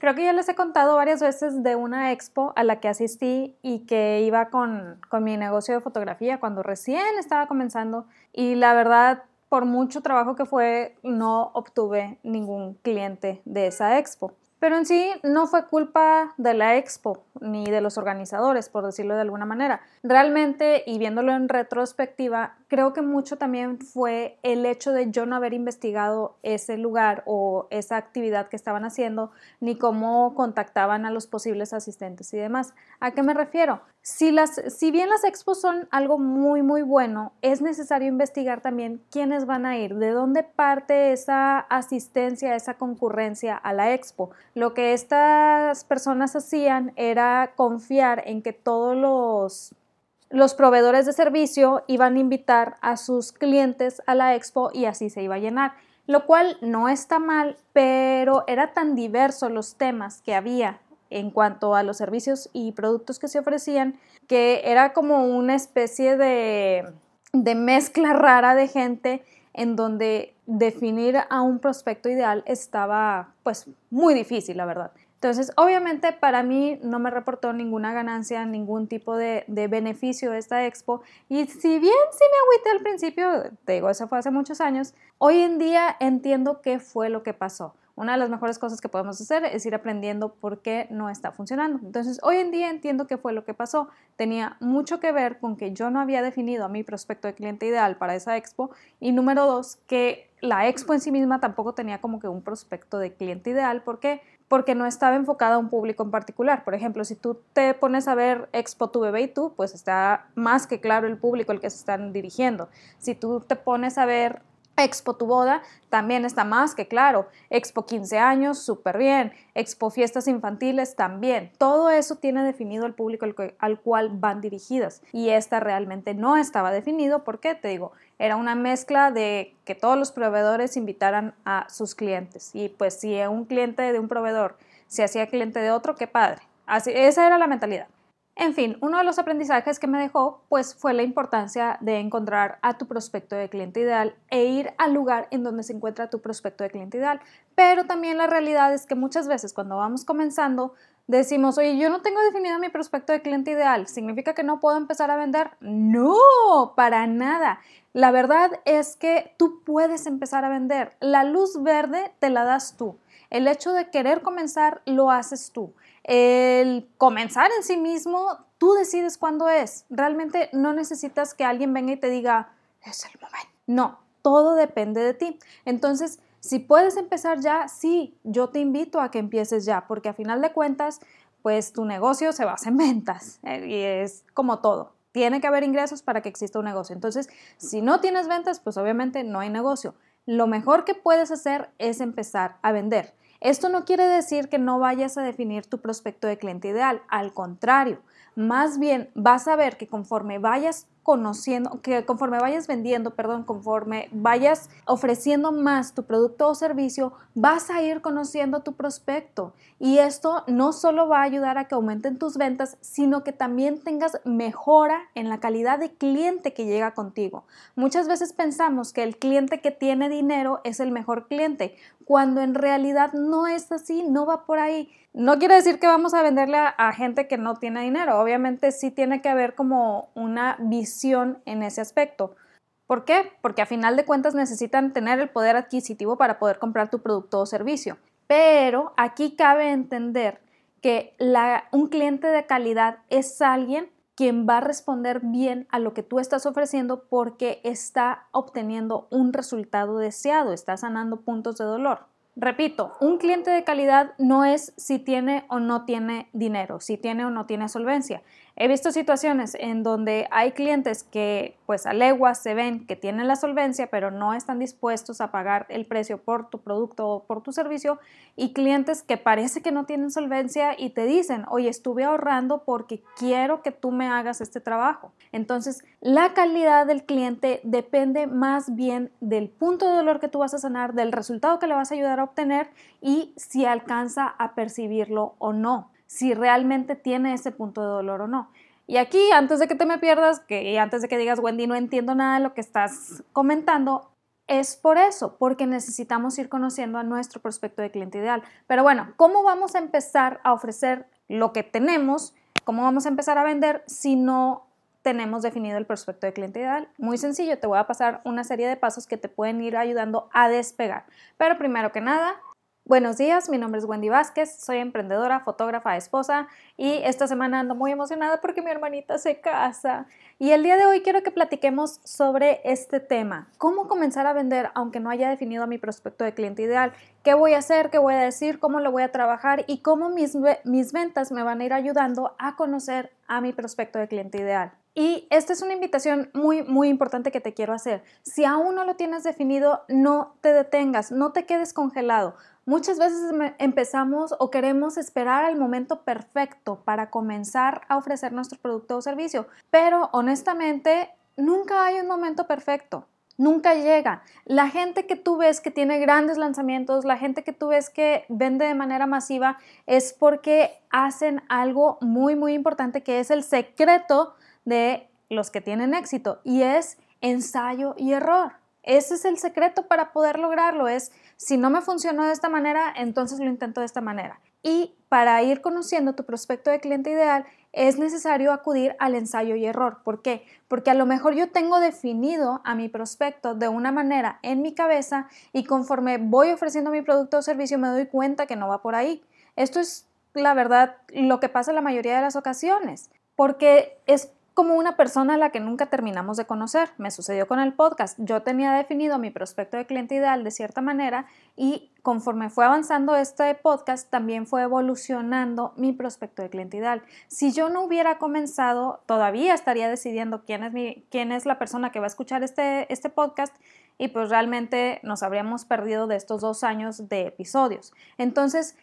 Creo que ya les he contado varias veces de una expo a la que asistí y que iba con, con mi negocio de fotografía cuando recién estaba comenzando y la verdad por mucho trabajo que fue, no obtuve ningún cliente de esa expo. Pero en sí no fue culpa de la expo ni de los organizadores, por decirlo de alguna manera. Realmente, y viéndolo en retrospectiva, creo que mucho también fue el hecho de yo no haber investigado ese lugar o esa actividad que estaban haciendo, ni cómo contactaban a los posibles asistentes y demás. ¿A qué me refiero? Si, las, si bien las expos son algo muy, muy bueno, es necesario investigar también quiénes van a ir, de dónde parte esa asistencia, esa concurrencia a la expo. Lo que estas personas hacían era confiar en que todos los los proveedores de servicio iban a invitar a sus clientes a la expo y así se iba a llenar, lo cual no está mal, pero era tan diverso los temas que había en cuanto a los servicios y productos que se ofrecían que era como una especie de, de mezcla rara de gente en donde definir a un prospecto ideal estaba pues muy difícil, la verdad. Entonces, obviamente para mí no me reportó ninguna ganancia, ningún tipo de, beneficio esta expo. Y si bien sí me agüité al principio, te digo, eso fue hace muchos años, hoy en día entiendo qué fue lo que pasó. Una de las mejores cosas que podemos hacer es ir aprendiendo por qué no está funcionando. Entonces, hoy en día entiendo qué fue lo que pasó. Tenía mucho que ver con que yo no había definido a mi prospecto de cliente ideal para esa expo. Y número dos, que la expo en sí misma tampoco tenía como que un prospecto de cliente ideal. ¿Por qué? porque no estaba enfocada a un público en particular. Por ejemplo, si tú te pones a ver Expo Tu Bebé y tú, pues está más que claro el público al que se están dirigiendo. Si tú te pones a ver Expo Tu Boda también está más que claro. Expo 15 años, súper bien. Expo Fiestas Infantiles también. Todo eso tiene definido el público al, cual van dirigidas. Y esta realmente no estaba definido porque, te digo, era una mezcla de que todos los proveedores invitaran a sus clientes. Y pues si un cliente de un proveedor se hacía cliente de otro, qué padre. Así, esa era la mentalidad. En fin, uno de los aprendizajes que me dejó pues fue la importancia de encontrar a tu prospecto de cliente ideal e ir al lugar en donde se encuentra tu prospecto de cliente ideal. Pero también la realidad es que muchas veces cuando vamos comenzando decimos, oye, yo no tengo definido mi prospecto de cliente ideal, ¿significa que no puedo empezar a vender? No, para nada. La verdad es que tú puedes empezar a vender. La luz verde te la das tú. El hecho de querer comenzar lo haces tú. El comenzar en sí mismo, tú decides cuándo es. Realmente no necesitas que alguien venga y te diga, es el momento. No, todo depende de ti. Entonces, si puedes empezar ya, sí, yo te invito a que empieces ya, porque a final de cuentas, pues tu negocio se basa en ventas eh, y es como todo. Tiene que haber ingresos para que exista un negocio. Entonces, si no tienes ventas, pues obviamente no hay negocio. Lo mejor que puedes hacer es empezar a vender. Esto no quiere decir que no vayas a definir tu prospecto de cliente ideal, al contrario, más bien vas a ver que conforme vayas conociendo, que conforme vayas vendiendo, perdón, conforme vayas ofreciendo más tu producto o servicio, vas a ir conociendo tu prospecto. Y esto no solo va a ayudar a que aumenten tus ventas, sino que también tengas mejora en la calidad de cliente que llega contigo. Muchas veces pensamos que el cliente que tiene dinero es el mejor cliente, cuando en realidad no es así, no va por ahí. No quiere decir que vamos a venderle a, gente que no tiene dinero, obviamente sí tiene que haber como una visión en ese aspecto. ¿Por qué? Porque a final de cuentas necesitan tener el poder adquisitivo para poder comprar tu producto o servicio. Pero aquí cabe entender que un cliente de calidad es alguien quien va a responder bien a lo que tú estás ofreciendo porque está obteniendo un resultado deseado, está sanando puntos de dolor. Repito, un cliente de calidad no es si tiene o no tiene dinero, si tiene o no tiene solvencia. He visto situaciones en donde hay clientes que pues a leguas se ven que tienen la solvencia pero no están dispuestos a pagar el precio por tu producto o por tu servicio y clientes que parece que no tienen solvencia y te dicen, oye, estuve ahorrando porque quiero que tú me hagas este trabajo. Entonces, la calidad del cliente depende más bien del punto de dolor que tú vas a sanar, del resultado que le vas a ayudar a obtener y si alcanza a percibirlo o no si realmente tiene ese punto de dolor o no. Y aquí, antes de que te me pierdas, que antes de que digas, Wendy, no entiendo nada de lo que estás comentando, es por eso, porque necesitamos ir conociendo a nuestro prospecto de cliente ideal. Pero bueno, ¿cómo vamos a empezar a ofrecer lo que tenemos? ¿Cómo vamos a empezar a vender si no tenemos definido el prospecto de cliente ideal? Muy sencillo, te voy a pasar una serie de pasos que te pueden ir ayudando a despegar. Pero primero que nada, Buenos días, mi nombre es Wendy Vázquez, soy emprendedora, fotógrafa, esposa y esta semana ando muy emocionada porque mi hermanita se casa. Y el día de hoy quiero que platiquemos sobre este tema, cómo comenzar a vender aunque no haya definido mi prospecto de cliente ideal, qué voy a hacer, qué voy a decir, cómo lo voy a trabajar y cómo mis, mis ventas me van a ir ayudando a conocer a mi prospecto de cliente ideal. Y esta es una invitación muy, muy importante que te quiero hacer. Si aún no lo tienes definido, no te detengas, no te quedes congelado. Muchas veces empezamos o queremos esperar al momento perfecto para comenzar a ofrecer nuestro producto o servicio, pero honestamente nunca hay un momento perfecto. Nunca llega. La gente que tú ves que tiene grandes lanzamientos, la gente que tú ves que vende de manera masiva, es porque hacen algo muy, muy importante que es el secreto de los que tienen éxito y es ensayo y error. Ese es el secreto para poder lograrlo, es si no me funcionó de esta manera, entonces lo intento de esta manera. Y para ir conociendo tu prospecto de cliente ideal, es necesario acudir al ensayo y error. ¿Por qué? Porque a lo mejor yo tengo definido a mi prospecto de una manera en mi cabeza y conforme voy ofreciendo mi producto o servicio me doy cuenta que no va por ahí. Esto es la verdad lo que pasa en la mayoría de las ocasiones, porque es como una persona a la que nunca terminamos de conocer. Me sucedió con el podcast. Yo tenía definido mi prospecto de cliente ideal de cierta manera y conforme fue avanzando este podcast, también fue evolucionando mi prospecto de cliente ideal. Si yo no hubiera comenzado, todavía estaría decidiendo quién es, quién es la persona que va a escuchar este, este podcast y pues realmente nos habríamos perdido de estos dos años de episodios. Entonces,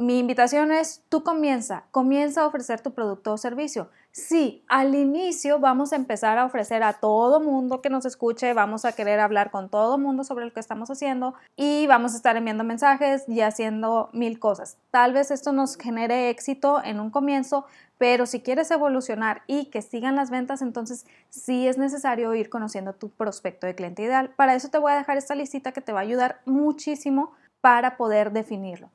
mi invitación es, tú comienza, comienza a ofrecer tu producto o servicio. Sí, al inicio vamos a empezar a ofrecer a todo mundo que nos escuche, vamos a querer hablar con todo mundo sobre lo que estamos haciendo y vamos a estar enviando mensajes y haciendo mil cosas. Tal vez esto nos genere éxito en un comienzo, pero si quieres evolucionar y que sigan las ventas, entonces sí es necesario ir conociendo tu prospecto de cliente ideal. Para eso te voy a dejar esta listita que te va a ayudar muchísimo para poder definirlo.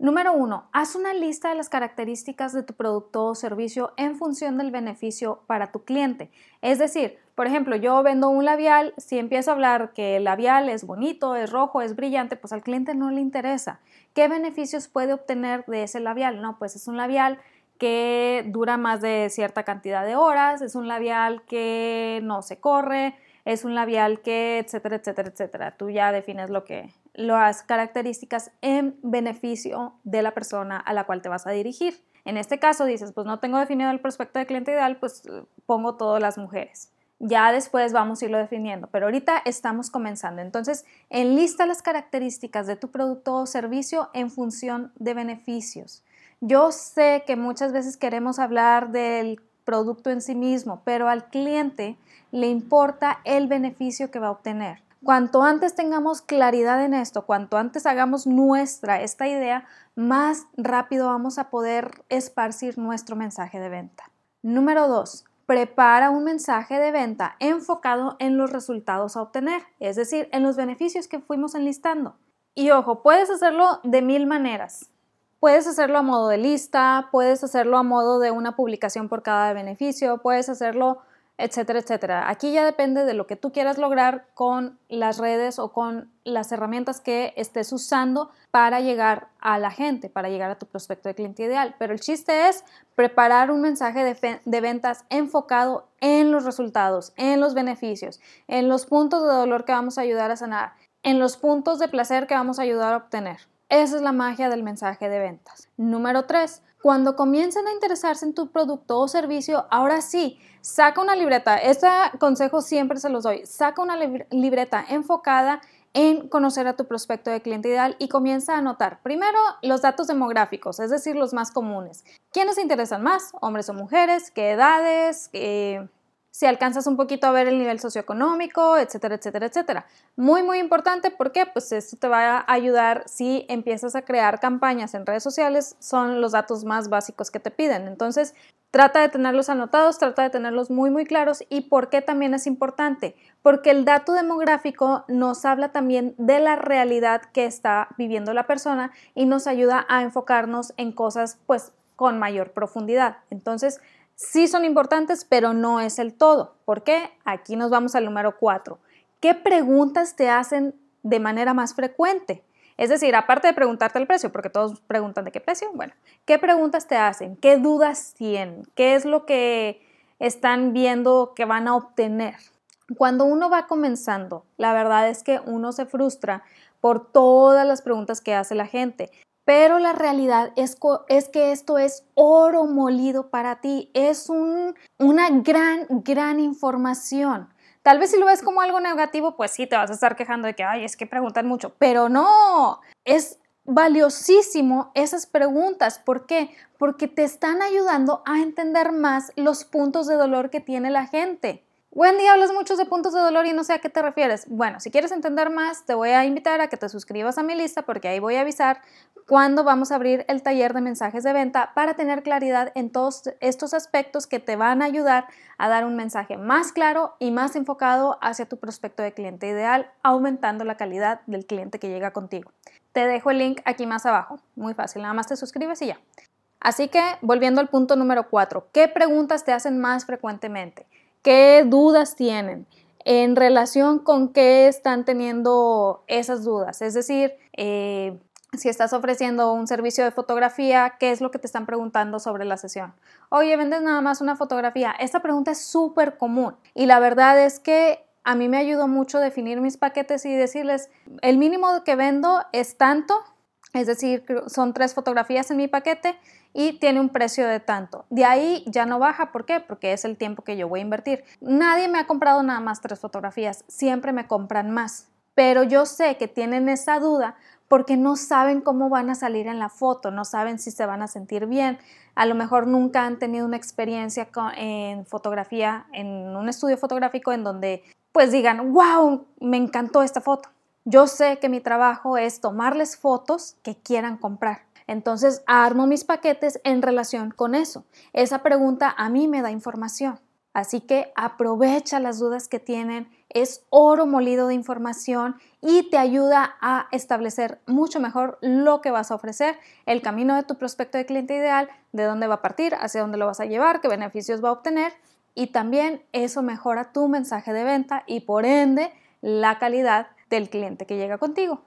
Número uno, haz una lista de las características de tu producto o servicio en función del beneficio para tu cliente. Es decir, por ejemplo, yo vendo un labial, si empiezo a hablar que el labial es bonito, es rojo, es brillante, pues al cliente no le interesa. ¿Qué beneficios puede obtener de ese labial? No, pues es un labial que dura más de cierta cantidad de horas, es un labial que no se corre, es un labial que, etcétera, etcétera, etcétera. Tú ya defines lo que, las características en beneficio de la persona a la cual te vas a dirigir. En este caso dices, pues no tengo definido el prospecto de cliente ideal, pues pongo todas las mujeres. Ya después vamos a irlo definiendo, pero ahorita estamos comenzando. Entonces, enlista las características de tu producto o servicio en función de beneficios. Yo sé que muchas veces queremos hablar del producto en sí mismo, pero al cliente le importa el beneficio que va a obtener. Cuanto antes tengamos claridad en esto, cuanto antes hagamos nuestra esta idea, más rápido vamos a poder esparcir nuestro mensaje de venta. Número 2. Prepara un mensaje de venta enfocado en los resultados a obtener, es decir, en los beneficios que fuimos enlistando. Y ojo, puedes hacerlo de mil maneras. Puedes hacerlo a modo de lista, puedes hacerlo a modo de una publicación por cada beneficio, puedes hacerlo etcétera, etcétera. Aquí ya depende de lo que tú quieras lograr con las redes o con las herramientas que estés usando para llegar a la gente, para llegar a tu prospecto de cliente ideal. Pero el chiste es preparar un mensaje de, de ventas enfocado en los resultados, en los beneficios, en los puntos de dolor que vamos a ayudar a sanar, en los puntos de placer que vamos a ayudar a obtener. Esa es la magia del mensaje de ventas. Número 3. Cuando comiencen a interesarse en tu producto o servicio, ahora sí, saca una libreta. Este consejo siempre se los doy. Saca una libreta enfocada en conocer a tu prospecto de cliente ideal y comienza a anotar primero los datos demográficos, es decir, los más comunes. ¿Quiénes se interesan más? ¿Hombres o mujeres? ¿Qué edades? ¿Qué si alcanzas un poquito a ver el nivel socioeconómico, etcétera, etcétera, etcétera. Muy, muy importante porque pues esto te va a ayudar si empiezas a crear campañas en redes sociales, son los datos más básicos que te piden. Entonces, trata de tenerlos anotados, trata de tenerlos muy, muy claros. ¿Y por qué también es importante? Porque el dato demográfico nos habla también de la realidad que está viviendo la persona y nos ayuda a enfocarnos en cosas pues con mayor profundidad. Entonces, sí son importantes, pero no es el todo. ¿Por qué? Aquí nos vamos al número 4. ¿Qué preguntas te hacen de manera más frecuente? Es decir, aparte de preguntarte el precio, porque todos preguntan de qué precio, bueno, ¿qué preguntas te hacen? ¿Qué dudas tienen? ¿Qué es lo que están viendo que van a obtener? Cuando uno va comenzando, la verdad es que uno se frustra por todas las preguntas que hace la gente. Pero la realidad es, que esto es oro molido para ti, es una gran, gran información. Tal vez si lo ves como algo negativo, pues sí, te vas a estar quejando de que, ay, es que preguntan mucho, pero no, es valiosísimo esas preguntas. ¿Por qué? Porque te están ayudando a entender más los puntos de dolor que tiene la gente. Wendy, hablas mucho de puntos de dolor y no sé a qué te refieres. Bueno, si quieres entender más, te voy a invitar a que te suscribas a mi lista porque ahí voy a avisar cuándo vamos a abrir el taller de mensajes de venta para tener claridad en todos estos aspectos que te van a ayudar a dar un mensaje más claro y más enfocado hacia tu prospecto de cliente ideal, aumentando la calidad del cliente que llega contigo. Te dejo el link aquí más abajo. Muy fácil, nada más te suscribes y ya. Así que, volviendo al punto número 4, ¿qué preguntas te hacen más frecuentemente? ¿Qué dudas tienen? en relación con qué están teniendo esas dudas. Es decir, eh, si estás ofreciendo un servicio de fotografía, ¿qué es lo que te están preguntando sobre la sesión? Oye, ¿vendes nada más una fotografía? Esta pregunta es súper común y la verdad es que a mí me ayudó mucho definir mis paquetes y decirles, el mínimo que vendo es tanto, es decir, son tres fotografías en mi paquete y tiene un precio de tanto. De ahí ya no baja, ¿por qué? Porque es el tiempo que yo voy a invertir. Nadie me ha comprado nada más tres fotografías, siempre me compran más. Pero yo sé que tienen esa duda porque no saben cómo van a salir en la foto, no saben si se van a sentir bien. A lo mejor nunca han tenido una experiencia en fotografía, en un estudio fotográfico en donde pues digan, wow, me encantó esta foto. Yo sé que mi trabajo es tomarles fotos que quieran comprar. Entonces armo mis paquetes en relación con eso. Esa pregunta a mí me da información. Así que aprovecha las dudas que tienen, es oro molido de información y te ayuda a establecer mucho mejor lo que vas a ofrecer, el camino de tu prospecto de cliente ideal, de dónde va a partir, hacia dónde lo vas a llevar, qué beneficios va a obtener y también eso mejora tu mensaje de venta y por ende la calidad del cliente que llega contigo.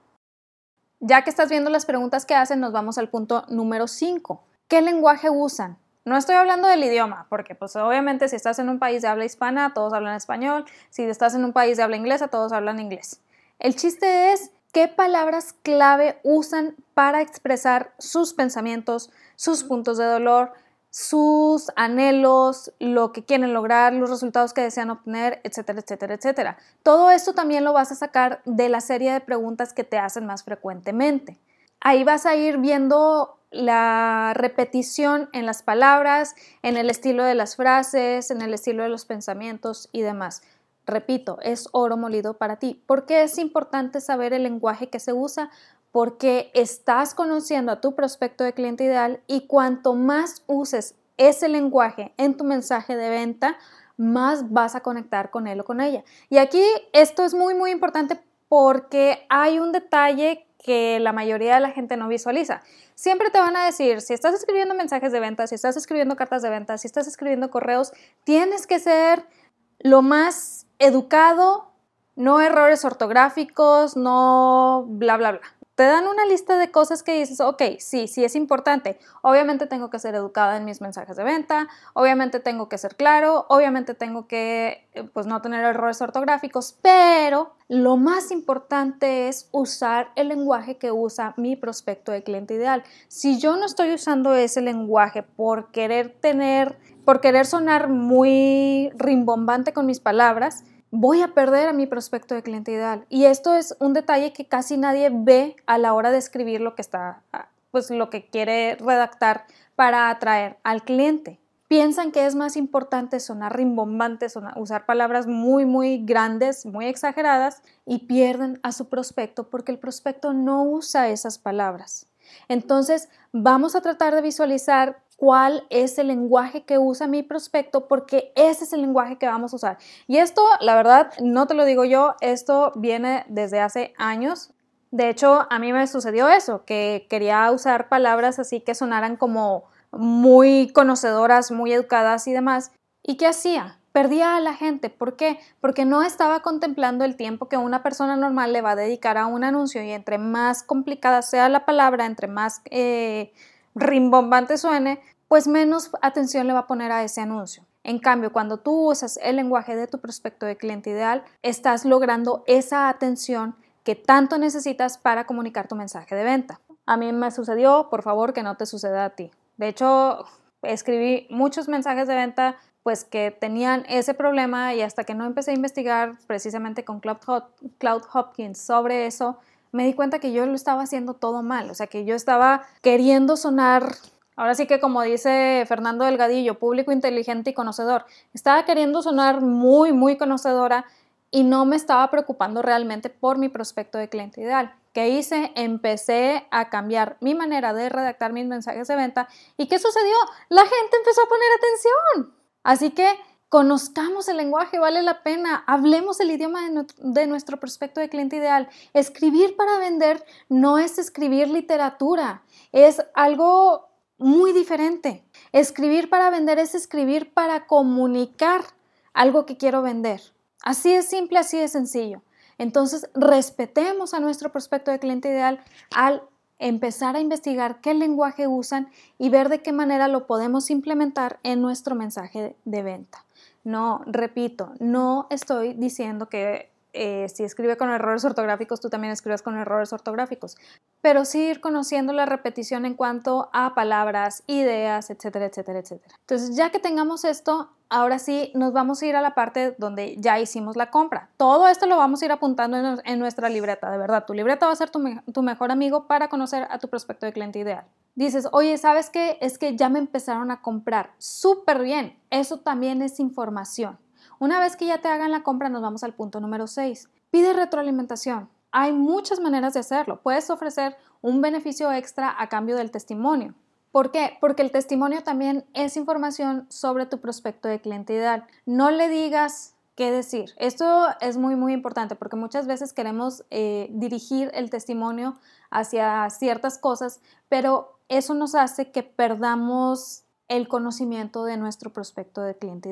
Ya que estás viendo las preguntas que hacen, nos vamos al punto número 5. ¿Qué lenguaje usan? No estoy hablando del idioma, porque pues obviamente si estás en un país de habla hispana, todos hablan español, si estás en un país de habla inglesa, todos hablan inglés. El chiste es qué palabras clave usan para expresar sus pensamientos, sus puntos de dolor, sus anhelos, lo que quieren lograr, los resultados que desean obtener, etcétera, etcétera, etcétera. Todo esto también lo vas a sacar de la serie de preguntas que te hacen más frecuentemente. Ahí vas a ir viendo la repetición en las palabras, en el estilo de las frases, en el estilo de los pensamientos y demás. Repito, es oro molido para ti. ¿Por qué es importante saber el lenguaje que se usa? Porque estás conociendo a tu prospecto de cliente ideal y cuanto más uses ese lenguaje en tu mensaje de venta, más vas a conectar con él o con ella. Y aquí esto es muy, muy importante porque hay un detalle que la mayoría de la gente no visualiza. Siempre te van a decir, si estás escribiendo mensajes de venta, si estás escribiendo cartas de venta, si estás escribiendo correos, tienes que ser lo más educado, no errores ortográficos, no bla, bla, bla te dan una lista de cosas que dices, ok, sí, sí es importante. Obviamente tengo que ser educada en mis mensajes de venta, obviamente tengo que ser claro, obviamente tengo que eh, pues no tener errores ortográficos, pero lo más importante es usar el lenguaje que usa mi prospecto de cliente ideal. Si yo no estoy usando ese lenguaje por querer tener, por querer sonar muy rimbombante con mis palabras, voy a perder a mi prospecto de cliente ideal. Y esto es un detalle que casi nadie ve a la hora de escribir lo que está, pues lo que quiere redactar para atraer al cliente. piensan que es más importante sonar rimbombante, usar palabras muy, muy grandes, muy exageradas y pierden a su prospecto porque el prospecto no usa esas palabras. Entonces, vamos a tratar de visualizar cuál es el lenguaje que usa mi prospecto porque ese es el lenguaje que vamos a usar. Y esto, la verdad, no te lo digo yo, esto viene desde hace años. De hecho, a mí me sucedió eso, que quería usar palabras así que sonaran como muy conocedoras, muy educadas y demás. ¿Y qué hacía? Perdía a la gente. ¿Por qué? Porque no estaba contemplando el tiempo que una persona normal le va a dedicar a un anuncio y entre más complicada sea la palabra, entre más eh, rimbombante suene, pues menos atención le va a poner a ese anuncio. En cambio, cuando tú usas el lenguaje de tu prospecto de cliente ideal, estás logrando esa atención que tanto necesitas para comunicar tu mensaje de venta. A mí me sucedió, por favor, que no te suceda a ti. De hecho, escribí muchos mensajes de venta pues que tenían ese problema y hasta que no empecé a investigar precisamente con Cloud, Hopkins sobre eso, me di cuenta que yo lo estaba haciendo todo mal, o sea que yo estaba queriendo sonar, ahora sí que como dice Fernando Delgadillo, público inteligente y conocedor, estaba queriendo sonar muy, muy conocedora y no me estaba preocupando realmente por mi prospecto de cliente ideal. ¿Qué hice? Empecé a cambiar mi manera de redactar mis mensajes de venta. ¿Y qué sucedió? La gente empezó a poner atención. Así que conozcamos el lenguaje, vale la pena. Hablemos el idioma de, nuestro prospecto de cliente ideal. Escribir para vender no es escribir literatura, es algo muy diferente. Escribir para vender es escribir para comunicar algo que quiero vender. Así es simple, así de sencillo. Entonces, respetemos a nuestro prospecto de cliente ideal al empezar a investigar qué lenguaje usan y ver de qué manera lo podemos implementar en nuestro mensaje de venta. No, repito, no estoy diciendo que eh, si escribe con errores ortográficos, tú también escribes con errores ortográficos, pero sí ir conociendo la repetición en cuanto a palabras, ideas, etcétera, etcétera, etcétera. Entonces, ya que tengamos esto, ahora sí nos vamos a ir a la parte donde ya hicimos la compra. Todo esto lo vamos a ir apuntando en, nuestra libreta, de verdad. Tu libreta va a ser tu, tu mejor amigo para conocer a tu prospecto de cliente ideal. Dices, oye, ¿sabes qué? Es que ya me empezaron a comprar. Súper bien. Eso también es información. Una vez que ya te hagan la compra, nos vamos al punto número 6. Pide retroalimentación. Hay muchas maneras de hacerlo. Puedes ofrecer un beneficio extra a cambio del testimonio. ¿Por qué? Porque el testimonio también es información sobre tu prospecto de cliente. No le digas qué decir. Esto es muy, muy importante porque muchas veces queremos eh, dirigir el testimonio hacia ciertas cosas, pero eso nos hace que perdamos el conocimiento de nuestro prospecto de cliente.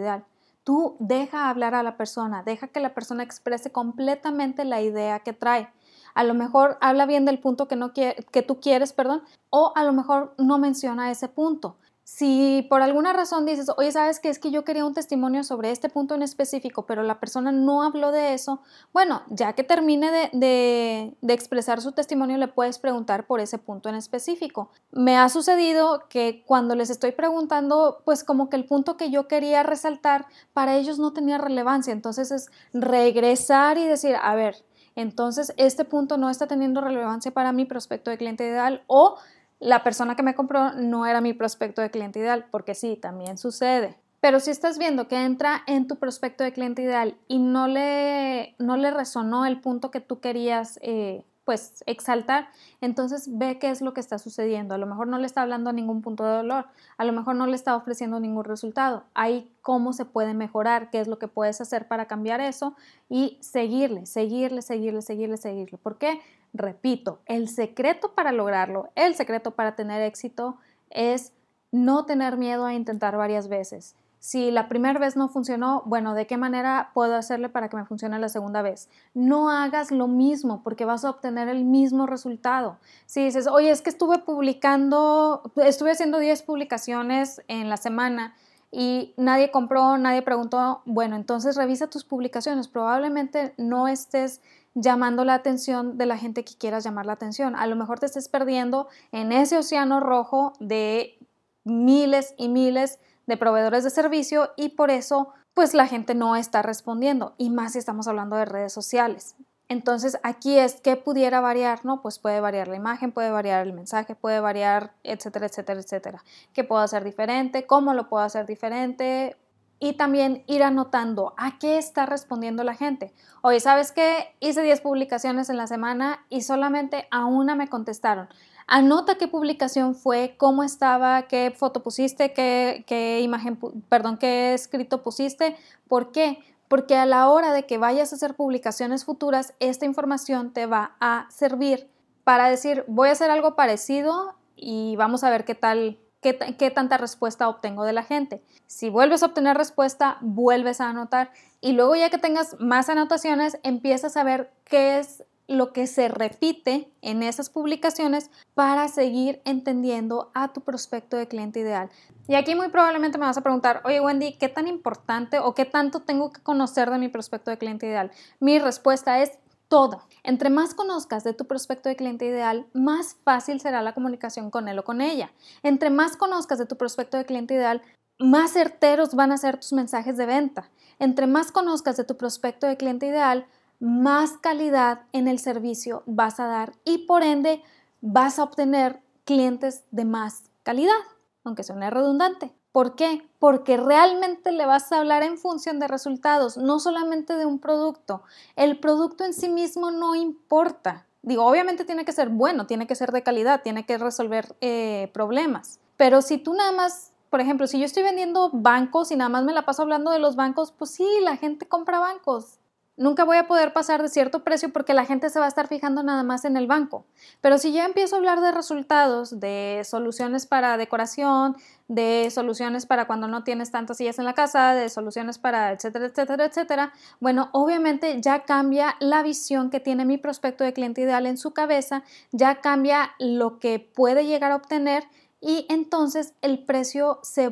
Tú deja hablar a la persona, deja que la persona exprese completamente la idea que trae. A lo mejor habla bien del punto que, no que tú quieres, perdón, o a lo mejor no menciona ese punto. Si por alguna razón dices, oye, sabes que es que yo quería un testimonio sobre este punto en específico, pero la persona no habló de eso, bueno, ya que termine de, de, expresar su testimonio, le puedes preguntar por ese punto en específico. Me ha sucedido que cuando les estoy preguntando, pues como que el punto que yo quería resaltar para ellos no tenía relevancia, entonces es regresar y decir, a ver, entonces este punto no está teniendo relevancia para mi prospecto de cliente ideal o la persona que me compró no era mi prospecto de cliente ideal, porque sí, también sucede. Pero si estás viendo que entra en tu prospecto de cliente ideal y no le, no le resonó el punto que tú querías eh, pues exaltar, entonces ve qué es lo que está sucediendo. A lo mejor no le está hablando a ningún punto de dolor, a lo mejor no le está ofreciendo ningún resultado. Ahí cómo se puede mejorar, qué es lo que puedes hacer para cambiar eso y seguirle, seguirle, seguirle, seguirle, seguirle. ¿Por qué? Repito, el secreto para lograrlo, el secreto para tener éxito es no tener miedo a intentar varias veces. Si la primera vez no funcionó, bueno, ¿de qué manera puedo hacerle para que me funcione la segunda vez? No hagas lo mismo porque vas a obtener el mismo resultado. Si dices, oye, es que estuve publicando, estuve haciendo 10 publicaciones en la semana y nadie compró, nadie preguntó, bueno, entonces revisa tus publicaciones. Probablemente no estés llamando la atención de la gente que quieras llamar la atención. A lo mejor te estés perdiendo en ese océano rojo de miles y miles de proveedores de servicio y por eso pues la gente no está respondiendo y más si estamos hablando de redes sociales. Entonces aquí es que pudiera variar, ¿no? Pues puede variar la imagen, puede variar el mensaje, puede variar, etcétera, etcétera, etcétera. ¿Qué puedo hacer diferente? ¿Cómo lo puedo hacer diferente? Y también ir anotando a qué está respondiendo la gente. Oye, ¿sabes qué? Hice 10 publicaciones en la semana y solamente a una me contestaron. Anota qué publicación fue, cómo estaba, qué foto pusiste, qué, qué imagen, perdón, qué escrito pusiste, por qué porque a la hora de que vayas a hacer publicaciones futuras, esta información te va a servir para decir, voy a hacer algo parecido y vamos a ver qué tal, qué, qué tanta respuesta obtengo de la gente. Si vuelves a obtener respuesta, vuelves a anotar y luego ya que tengas más anotaciones, empiezas a ver qué es lo que se repite en esas publicaciones para seguir entendiendo a tu prospecto de cliente ideal. Y aquí muy probablemente me vas a preguntar, oye Wendy, ¿qué tan importante o qué tanto tengo que conocer de mi prospecto de cliente ideal? Mi respuesta es todo. Entre más conozcas de tu prospecto de cliente ideal, más fácil será la comunicación con él o con ella. Entre más conozcas de tu prospecto de cliente ideal, más certeros van a ser tus mensajes de venta. Entre más conozcas de tu prospecto de cliente ideal, más calidad en el servicio vas a dar y por ende vas a obtener clientes de más calidad, aunque suene redundante. ¿Por qué? Porque realmente le vas a hablar en función de resultados, no solamente de un producto. El producto en sí mismo no importa. Digo, obviamente tiene que ser bueno, tiene que ser de calidad, tiene que resolver eh, problemas. Pero si tú nada más, por ejemplo, si yo estoy vendiendo bancos y nada más me la paso hablando de los bancos, pues sí, la gente compra bancos. Nunca voy a poder pasar de cierto precio porque la gente se va a estar fijando nada más en el banco. Pero si ya empiezo a hablar de resultados, de soluciones para decoración, de soluciones para cuando no tienes tantas sillas en la casa, de soluciones para etcétera, etcétera, etcétera, bueno, obviamente ya cambia la visión que tiene mi prospecto de cliente ideal en su cabeza, ya cambia lo que puede llegar a obtener y entonces el precio se,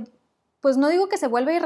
pues no digo que se vuelve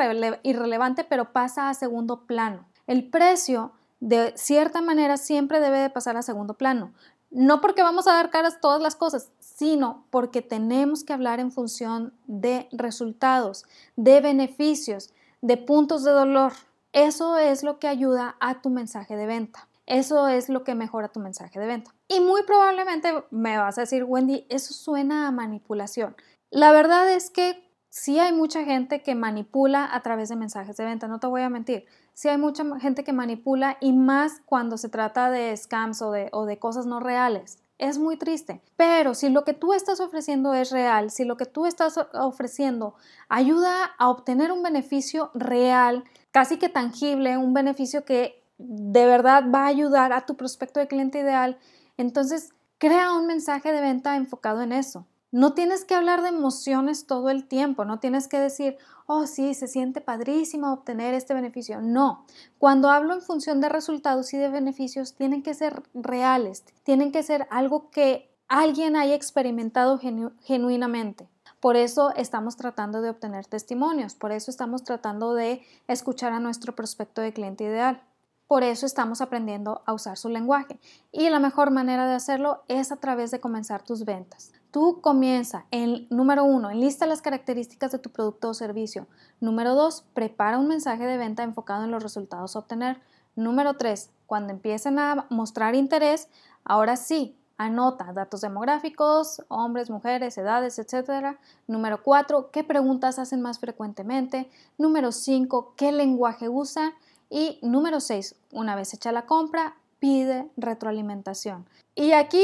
irrelevante, pero pasa a segundo plano. El precio, de cierta manera, siempre debe de pasar a segundo plano. No porque vamos a dar caras todas las cosas, sino porque tenemos que hablar en función de resultados, de beneficios, de puntos de dolor. Eso es lo que ayuda a tu mensaje de venta. Eso es lo que mejora tu mensaje de venta. Y muy probablemente me vas a decir, Wendy, eso suena a manipulación. La verdad es que sí hay mucha gente que manipula a través de mensajes de venta, no te voy a mentir sí hay mucha gente que manipula y más cuando se trata de scams o de, o de cosas no reales. Es muy triste, pero si lo que tú estás ofreciendo es real, si lo que tú estás ofreciendo ayuda a obtener un beneficio real, casi que tangible, un beneficio que de verdad va a ayudar a tu prospecto de cliente ideal, entonces crea un mensaje de venta enfocado en eso. No tienes que hablar de emociones todo el tiempo, no tienes que decir, oh sí, se siente padrísimo obtener este beneficio. No, cuando hablo en función de resultados y de beneficios, tienen que ser reales, tienen que ser algo que alguien haya experimentado genuinamente. Por eso estamos tratando de obtener testimonios, por eso estamos tratando de escuchar a nuestro prospecto de cliente ideal. Por eso estamos aprendiendo a usar su lenguaje. Y la mejor manera de hacerlo es a través de comenzar tus ventas. Tú comienza en número uno, enlista las características de tu producto o servicio. Número dos, prepara un mensaje de venta enfocado en los resultados a obtener. Número tres, cuando empiecen a mostrar interés, ahora sí, anota datos demográficos, hombres, mujeres, edades, etc. Número cuatro, qué preguntas hacen más frecuentemente. Número cinco, qué lenguaje usa. Y número seis, una vez hecha la compra, pide retroalimentación. Y aquí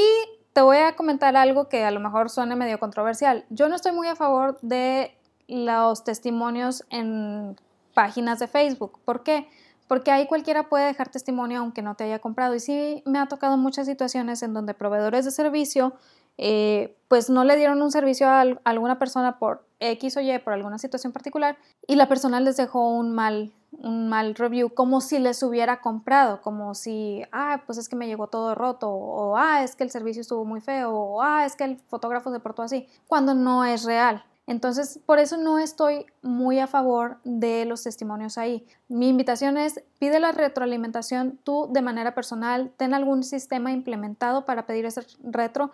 te voy a comentar algo que a lo mejor suene medio controversial. Yo no estoy muy a favor de los testimonios en páginas de Facebook. ¿Por qué? Porque ahí cualquiera puede dejar testimonio aunque no te haya comprado. Y sí me ha tocado muchas situaciones en donde proveedores de servicio eh, pues no le dieron un servicio a, alguna persona por X o Y, por alguna situación particular, y la persona les dejó un mal, un mal review, como si les hubiera comprado, como si, ah, pues es que me llegó todo roto, o ah, es que el servicio estuvo muy feo, o ah, es que el fotógrafo se portó así, cuando no es real. Entonces, por eso no estoy muy a favor de los testimonios ahí. Mi invitación es, pide la retroalimentación tú de manera personal, ten algún sistema implementado para pedir ese retro,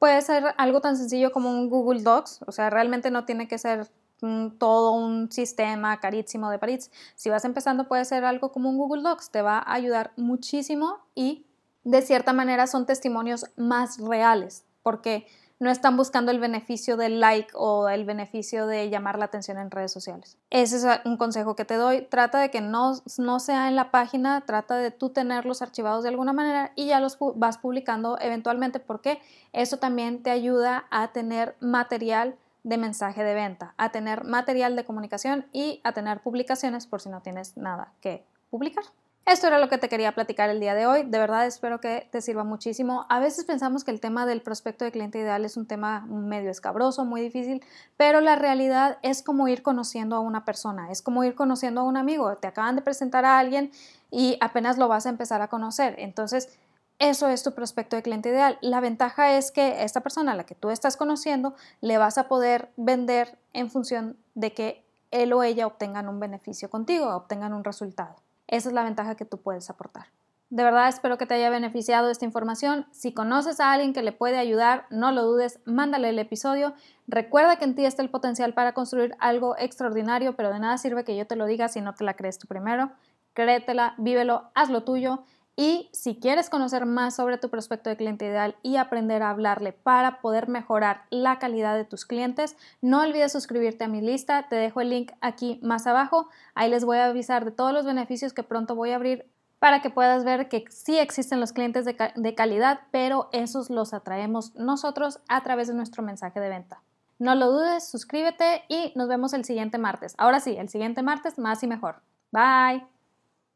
puede ser algo tan sencillo como un Google Docs, o sea, realmente no tiene que ser todo un sistema carísimo de París. Si vas empezando puede ser algo como un Google Docs, te va a ayudar muchísimo y de cierta manera son testimonios más reales, porque no están buscando el beneficio del like o el beneficio de llamar la atención en redes sociales. Ese es un consejo que te doy. Trata de que no, no sea en la página, trata de tú tenerlos archivados de alguna manera y ya los vas publicando eventualmente porque eso también te ayuda a tener material de mensaje de venta, a tener material de comunicación y a tener publicaciones por si no tienes nada que publicar. Esto era lo que te quería platicar el día de hoy. De verdad espero que te sirva muchísimo. A veces pensamos que el tema del prospecto de cliente ideal es un tema medio escabroso, muy difícil, pero la realidad es como ir conociendo a una persona, es como ir conociendo a un amigo. Te acaban de presentar a alguien y apenas lo vas a empezar a conocer. Entonces, eso es tu prospecto de cliente ideal. La ventaja es que esta persona a la que tú estás conociendo le vas a poder vender en función de que él o ella obtengan un beneficio contigo, obtengan un resultado. Esa es la ventaja que tú puedes aportar. De verdad espero que te haya beneficiado esta información. Si conoces a alguien que le puede ayudar, no lo dudes, mándale el episodio. Recuerda que en ti está el potencial para construir algo extraordinario, pero de nada sirve que yo te lo diga si no te la crees tú primero. Créetela, vívelo, haz lo tuyo y si quieres conocer más sobre tu prospecto de cliente ideal y aprender a hablarle para poder mejorar la calidad de tus clientes, no olvides suscribirte a mi lista. Te dejo el link aquí más abajo. Ahí les voy a avisar de todos los beneficios que pronto voy a abrir para que puedas ver que sí existen los clientes de, de calidad, pero esos los atraemos nosotros a través de nuestro mensaje de venta. No lo dudes, suscríbete y nos vemos el siguiente martes. Ahora sí, el siguiente martes más y mejor. Bye.